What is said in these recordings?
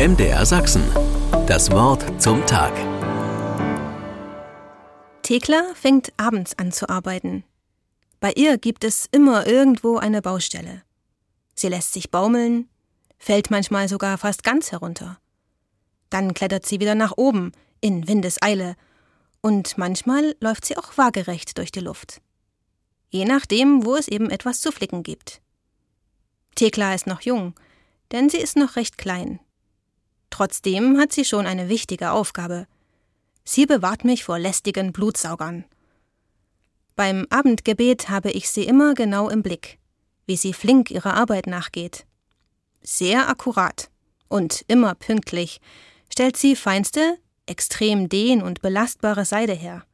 MDR Sachsen. Das Wort zum Tag. Thekla fängt abends an zu arbeiten. Bei ihr gibt es immer irgendwo eine Baustelle. Sie lässt sich baumeln, fällt manchmal sogar fast ganz herunter. Dann klettert sie wieder nach oben, in Windeseile, und manchmal läuft sie auch waagerecht durch die Luft. Je nachdem, wo es eben etwas zu flicken gibt. Thekla ist noch jung, denn sie ist noch recht klein. Trotzdem hat sie schon eine wichtige Aufgabe. Sie bewahrt mich vor lästigen Blutsaugern. Beim Abendgebet habe ich sie immer genau im Blick, wie sie flink ihrer Arbeit nachgeht. Sehr akkurat und immer pünktlich stellt sie feinste, extrem dehn- und belastbare Seide her.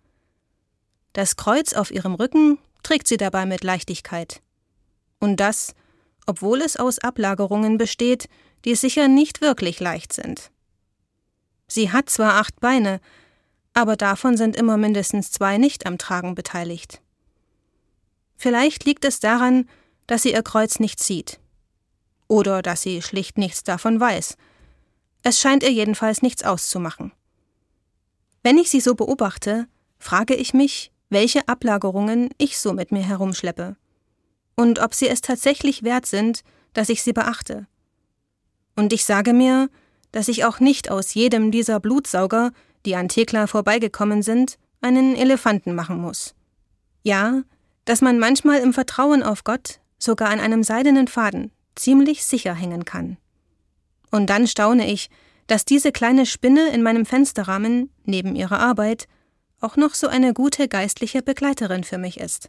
Das Kreuz auf ihrem Rücken trägt sie dabei mit Leichtigkeit. Und das, obwohl es aus Ablagerungen besteht, die sicher nicht wirklich leicht sind. Sie hat zwar acht Beine, aber davon sind immer mindestens zwei nicht am Tragen beteiligt. Vielleicht liegt es daran, dass sie ihr Kreuz nicht sieht. Oder dass sie schlicht nichts davon weiß. Es scheint ihr jedenfalls nichts auszumachen. Wenn ich sie so beobachte, frage ich mich, welche Ablagerungen ich so mit mir herumschleppe. Und ob sie es tatsächlich wert sind, dass ich sie beachte. Und ich sage mir, dass ich auch nicht aus jedem dieser Blutsauger, die an Thekla vorbeigekommen sind, einen Elefanten machen muss. Ja, dass man manchmal im Vertrauen auf Gott sogar an einem seidenen Faden ziemlich sicher hängen kann. Und dann staune ich, dass diese kleine Spinne in meinem Fensterrahmen, neben ihrer Arbeit, auch noch so eine gute geistliche Begleiterin für mich ist.